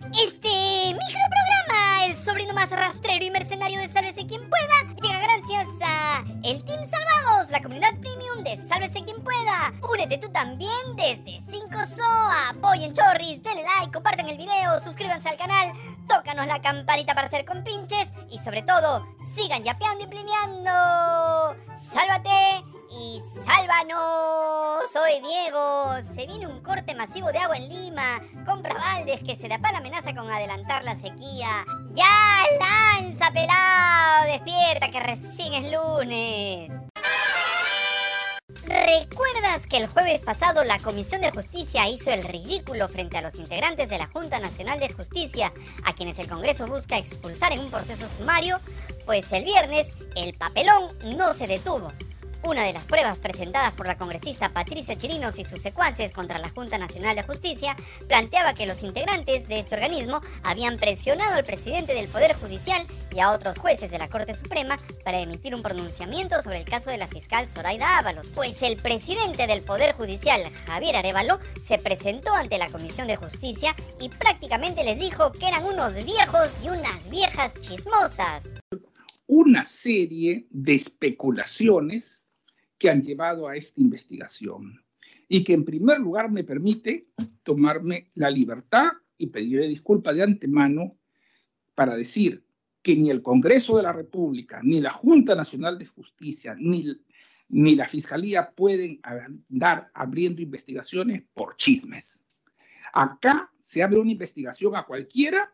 Este microprograma, el sobrino más rastrero y mercenario de Sálvese quien pueda, llega gracias a el Team Salvados, la comunidad premium de Sálvese quien pueda. Únete tú también desde 5 SOA. Apoyen Chorris, denle like, compartan el video, suscríbanse al canal, tócanos la campanita para ser compinches y sobre todo, sigan yapeando y plineando. ¡Sálvate! Y sálvanos. Soy Diego. Se viene un corte masivo de agua en Lima. Compra baldes que se la amenaza con adelantar la sequía. ¡Ya lanza, pelado! Despierta que recién es lunes. ¿Recuerdas que el jueves pasado la Comisión de Justicia hizo el ridículo frente a los integrantes de la Junta Nacional de Justicia, a quienes el Congreso busca expulsar en un proceso sumario? Pues el viernes el papelón no se detuvo. Una de las pruebas presentadas por la congresista Patricia Chirinos y sus secuaces contra la Junta Nacional de Justicia planteaba que los integrantes de ese organismo habían presionado al presidente del Poder Judicial y a otros jueces de la Corte Suprema para emitir un pronunciamiento sobre el caso de la fiscal Zoraida Ábalos. Pues el presidente del Poder Judicial, Javier Arevalo, se presentó ante la Comisión de Justicia y prácticamente les dijo que eran unos viejos y unas viejas chismosas. Una serie de especulaciones que han llevado a esta investigación y que en primer lugar me permite tomarme la libertad y pedirle disculpas de antemano para decir que ni el Congreso de la República, ni la Junta Nacional de Justicia, ni, ni la Fiscalía pueden andar abriendo investigaciones por chismes. Acá se abre una investigación a cualquiera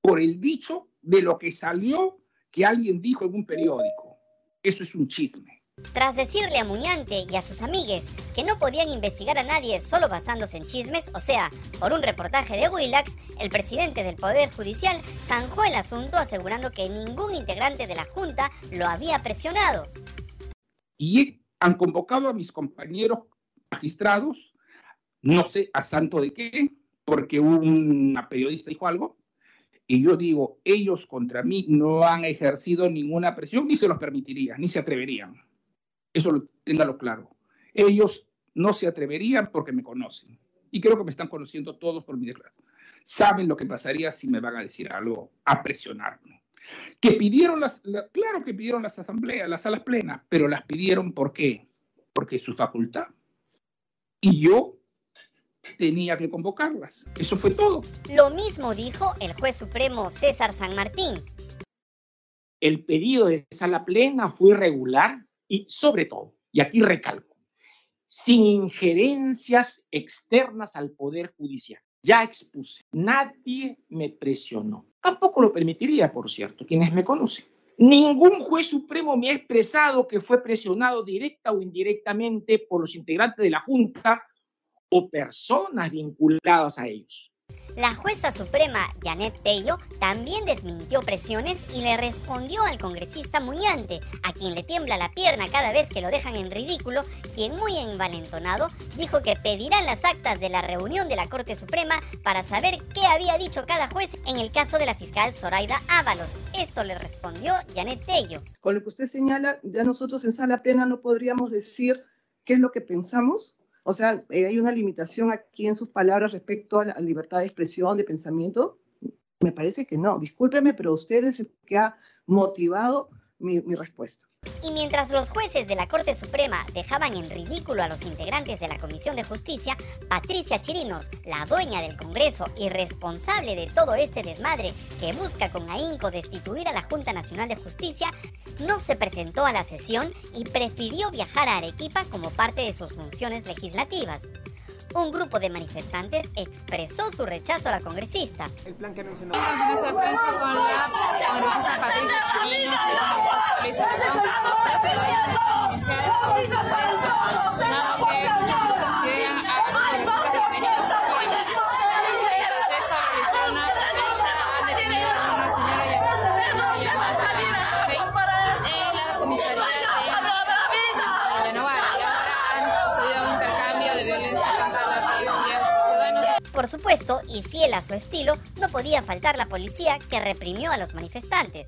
por el dicho de lo que salió que alguien dijo en un periódico. Eso es un chisme. Tras decirle a Muñante y a sus amigues que no podían investigar a nadie solo basándose en chismes, o sea, por un reportaje de Willax, el presidente del Poder Judicial zanjó el asunto asegurando que ningún integrante de la Junta lo había presionado. Y han convocado a mis compañeros magistrados, no sé a santo de qué, porque una periodista dijo algo, y yo digo, ellos contra mí no han ejercido ninguna presión, ni se los permitiría, ni se atreverían. Eso téngalo claro. Ellos no se atreverían porque me conocen. Y creo que me están conociendo todos por mi declaración. Saben lo que pasaría si me van a decir algo, a presionarme. Que pidieron las, claro que pidieron las asambleas, las salas plenas, pero las pidieron ¿por qué? Porque es su facultad. Y yo tenía que convocarlas. Eso fue todo. Lo mismo dijo el juez supremo César San Martín. El pedido de sala plena fue irregular y sobre todo, y aquí recalco, sin injerencias externas al Poder Judicial. Ya expuse, nadie me presionó. Tampoco lo permitiría, por cierto, quienes me conocen. Ningún juez supremo me ha expresado que fue presionado directa o indirectamente por los integrantes de la Junta o personas vinculadas a ellos. La jueza suprema Janet Tello también desmintió presiones y le respondió al congresista Muñante, a quien le tiembla la pierna cada vez que lo dejan en ridículo, quien muy envalentonado dijo que pedirá las actas de la reunión de la Corte Suprema para saber qué había dicho cada juez en el caso de la fiscal Zoraida Ábalos. Esto le respondió Janet Tello. Con lo que usted señala, ya nosotros en sala plena no podríamos decir qué es lo que pensamos o sea, eh, hay una limitación aquí en sus palabras respecto a la libertad de expresión, de pensamiento. Me parece que no. Discúlpeme, pero usted es el que ha motivado mi, mi respuesta. Y mientras los jueces de la Corte Suprema dejaban en ridículo a los integrantes de la Comisión de Justicia, Patricia Chirinos, la dueña del Congreso y responsable de todo este desmadre que busca con ahínco destituir a la Junta Nacional de Justicia, no se presentó a la sesión y prefirió viajar a Arequipa como parte de sus funciones legislativas un grupo de manifestantes expresó su rechazo a la congresista. El plan que mencionó. conferencia de prensa con la congresista Patricia Chirinos y la congresista Luisa Redón. Ya se doy una inicial y fiel a su estilo, no podía faltar la policía que reprimió a los manifestantes.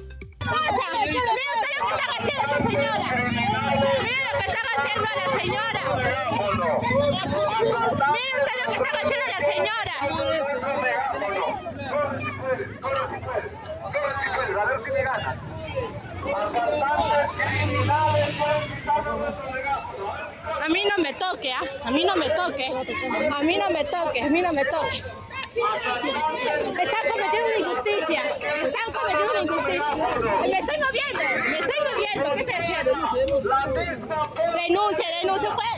A mí no me toque, ¿ah? A mí no me toque. A mí no me toque, a mí no me toque. Están cometiendo una injusticia. Están cometiendo una injusticia. Me estoy moviendo, me estoy moviendo. ¿Qué estoy haciendo? Denuncia, denuncia. Pues.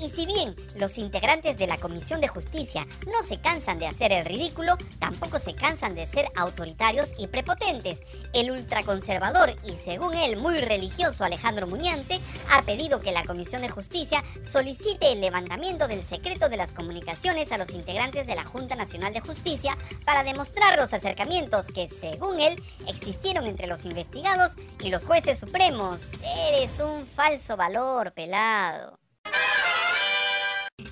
Y si bien los integrantes de la Comisión de Justicia no se cansan de hacer el ridículo, tampoco se cansan de ser autoritarios y prepotentes. El ultraconservador y según él muy religioso Alejandro Muñante ha pedido que la Comisión de Justicia solicite el levantamiento del secreto de las comunicaciones a los integrantes de la Junta Nacional de Justicia para demostrar los acercamientos que según él existieron entre los investigados y los jueces supremos. Eres un falso valor, pelado.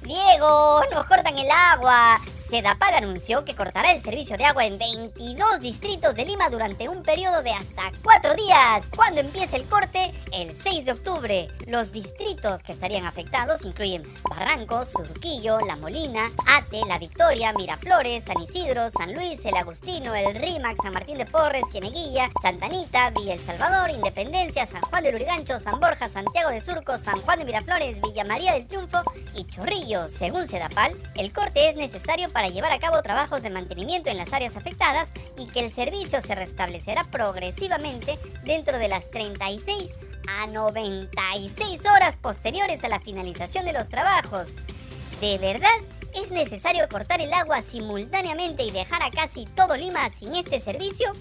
Diego, nos cortan el agua. Sedapal anunció que cortará el servicio de agua en 22 distritos de Lima durante un periodo de hasta 4 días. Cuando empiece el corte? El 6 de octubre. Los distritos que estarían afectados incluyen Barranco, Surquillo, La Molina, Ate, La Victoria, Miraflores, San Isidro, San Luis, El Agustino, El Rímac, San Martín de Porres, Cieneguilla, Santa Anita, Villa El Salvador, Independencia, San Juan del Urigancho, San Borja, Santiago de Surco, San Juan de Miraflores, Villa María del Triunfo y Chorrillo. Según Sedapal, el corte es necesario para llevar a cabo trabajos de mantenimiento en las áreas afectadas y que el servicio se restablecerá progresivamente dentro de las 36 a 96 horas posteriores a la finalización de los trabajos. ¿De verdad es necesario cortar el agua simultáneamente y dejar a casi todo Lima sin este servicio?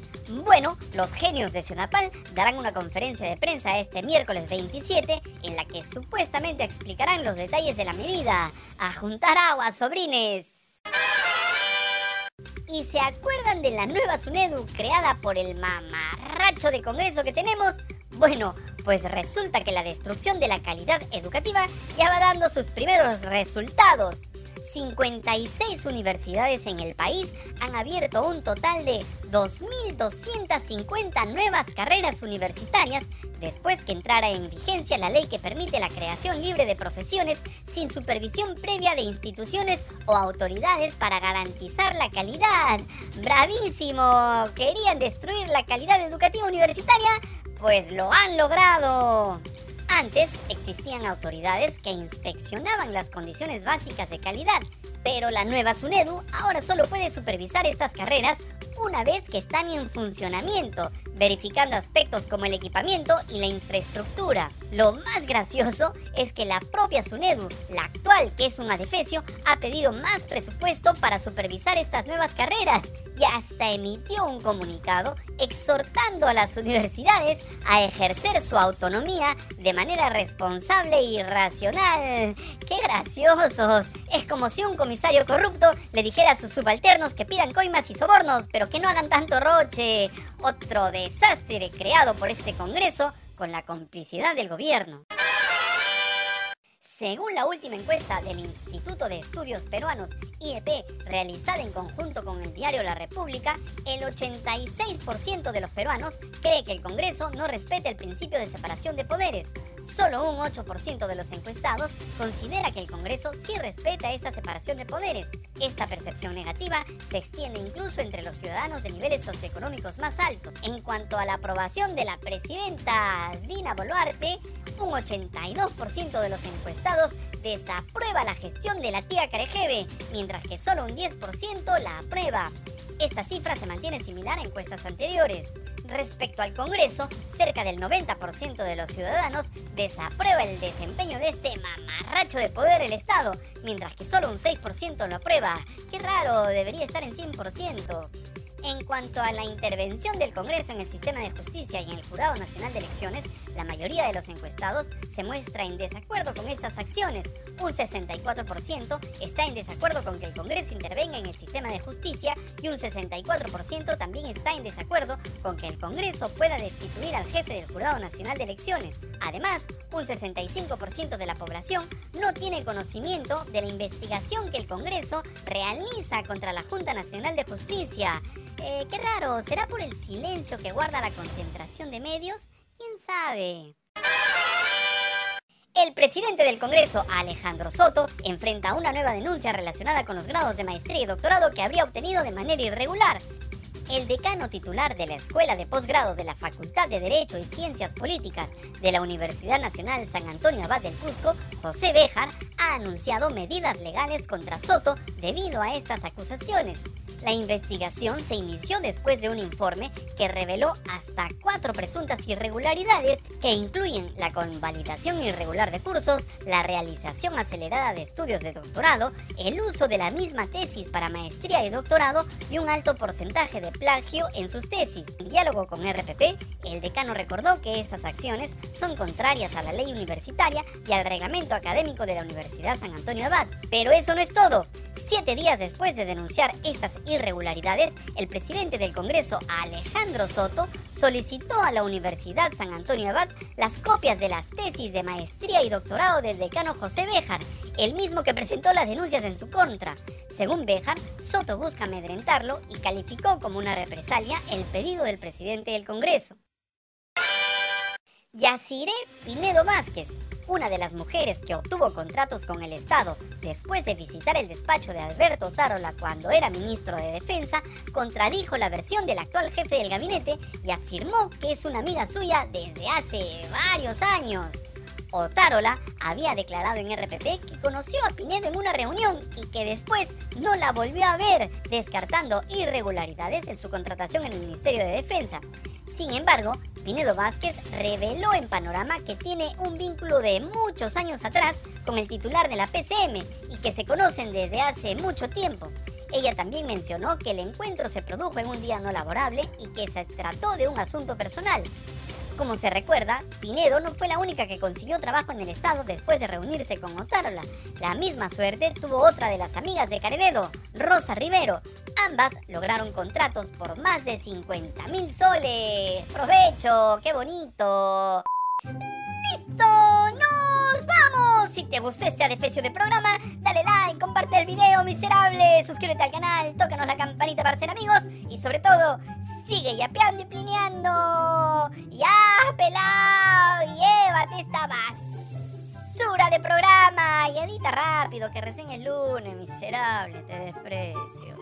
Bueno, los genios de Senapal darán una conferencia de prensa este miércoles 27 en la que supuestamente explicarán los detalles de la medida. A juntar agua, sobrines. ¿Y se acuerdan de la nueva SUNEDU creada por el mamarracho de Congreso que tenemos? Bueno, pues resulta que la destrucción de la calidad educativa ya va dando sus primeros resultados. 56 universidades en el país han abierto un total de 2.250 nuevas carreras universitarias después que entrara en vigencia la ley que permite la creación libre de profesiones sin supervisión previa de instituciones o autoridades para garantizar la calidad. ¡Bravísimo! ¿Querían destruir la calidad educativa universitaria? Pues lo han logrado. Antes existían autoridades que inspeccionaban las condiciones básicas de calidad, pero la nueva SUNEDU ahora solo puede supervisar estas carreras una vez que están en funcionamiento, verificando aspectos como el equipamiento y la infraestructura. Lo más gracioso es que la propia SUNEDU, la actual que es un adefesio, ha pedido más presupuesto para supervisar estas nuevas carreras y hasta emitió un comunicado exhortando a las universidades a ejercer su autonomía de manera responsable y racional. ¡Qué graciosos! Es como si un comisario corrupto le dijera a sus subalternos que pidan coimas y sobornos, pero que no hagan tanto roche. Otro desastre creado por este Congreso con la complicidad del gobierno. Según la última encuesta del Instituto de Estudios Peruanos, IEP, realizada en conjunto con el diario La República, el 86% de los peruanos cree que el Congreso no respeta el principio de separación de poderes. Solo un 8% de los encuestados considera que el Congreso sí respeta esta separación de poderes. Esta percepción negativa se extiende incluso entre los ciudadanos de niveles socioeconómicos más altos. En cuanto a la aprobación de la presidenta Dina Boluarte, un 82% de los encuestados desaprueba la gestión de la tía Carejeve, mientras que solo un 10% la aprueba. Esta cifra se mantiene similar a encuestas anteriores. Respecto al Congreso, cerca del 90% de los ciudadanos desaprueba el desempeño de este mamarracho de poder del Estado, mientras que solo un 6% lo aprueba. Qué raro, debería estar en 100%. En cuanto a la intervención del Congreso en el sistema de justicia y en el Jurado Nacional de Elecciones, La mayoría de los encuestados se muestra en desacuerdo con estas acciones. Un 64% está en desacuerdo con que el Congreso intervenga en el sistema de justicia y un 64% también está en desacuerdo con que el Congreso pueda destituir al jefe del Jurado Nacional de Elecciones. Además, un 65% de la población no tiene conocimiento de la investigación que el Congreso realiza contra la Junta Nacional de Justicia. Eh, qué raro, ¿será por el silencio que guarda la concentración de medios? ¿Quién sabe? El presidente del Congreso, Alejandro Soto, enfrenta una nueva denuncia relacionada con los grados de maestría y doctorado que habría obtenido de manera irregular. El decano titular de la Escuela de Posgrado de la Facultad de Derecho y Ciencias Políticas de la Universidad Nacional San Antonio Abad del Cusco, José Béjar, ha anunciado medidas legales contra Soto debido a estas acusaciones. La investigación se inició después de un informe que reveló hasta cuatro presuntas irregularidades que incluyen la convalidación irregular de cursos, la realización acelerada de estudios de doctorado, el uso de la misma tesis para maestría y doctorado y un alto porcentaje de plagio en sus tesis. En diálogo con RPP, el decano recordó que estas acciones son contrarias a la ley universitaria y al reglamento académico de la Universidad San Antonio Abad. Pero eso no es todo. Siete días después de denunciar estas irregularidades, el presidente del Congreso, Alejandro Soto, solicitó a la Universidad San Antonio Abad las copias de las tesis de maestría y doctorado del decano José Béjar, el mismo que presentó las denuncias en su contra. Según Béjar, Soto busca amedrentarlo y calificó como una represalia el pedido del presidente del Congreso. Yaciré Pinedo Vázquez, una de las mujeres que obtuvo contratos con el Estado después de visitar el despacho de Alberto Tarola cuando era ministro de Defensa, contradijo la versión del actual jefe del gabinete y afirmó que es una amiga suya desde hace varios años. Otárola había declarado en RPP que conoció a Pinedo en una reunión y que después no la volvió a ver, descartando irregularidades en su contratación en el Ministerio de Defensa. Sin embargo, Pinedo Vázquez reveló en Panorama que tiene un vínculo de muchos años atrás con el titular de la PCM y que se conocen desde hace mucho tiempo. Ella también mencionó que el encuentro se produjo en un día no laborable y que se trató de un asunto personal. Como se recuerda, Pinedo no fue la única que consiguió trabajo en el Estado después de reunirse con Otárola. La misma suerte tuvo otra de las amigas de Carevedo, Rosa Rivero. Ambas lograron contratos por más de 50 mil soles. ¡Provecho! ¡Qué bonito! ¡Listo! Si te gustó este adefesio de programa, dale like, comparte el video, miserable, suscríbete al canal, tócanos la campanita para ser amigos y sobre todo, sigue yapeando y plineando. ¡Ya, pelado! ¡Llévate esta basura de programa! Y edita rápido, que recién el lunes, miserable, te desprecio.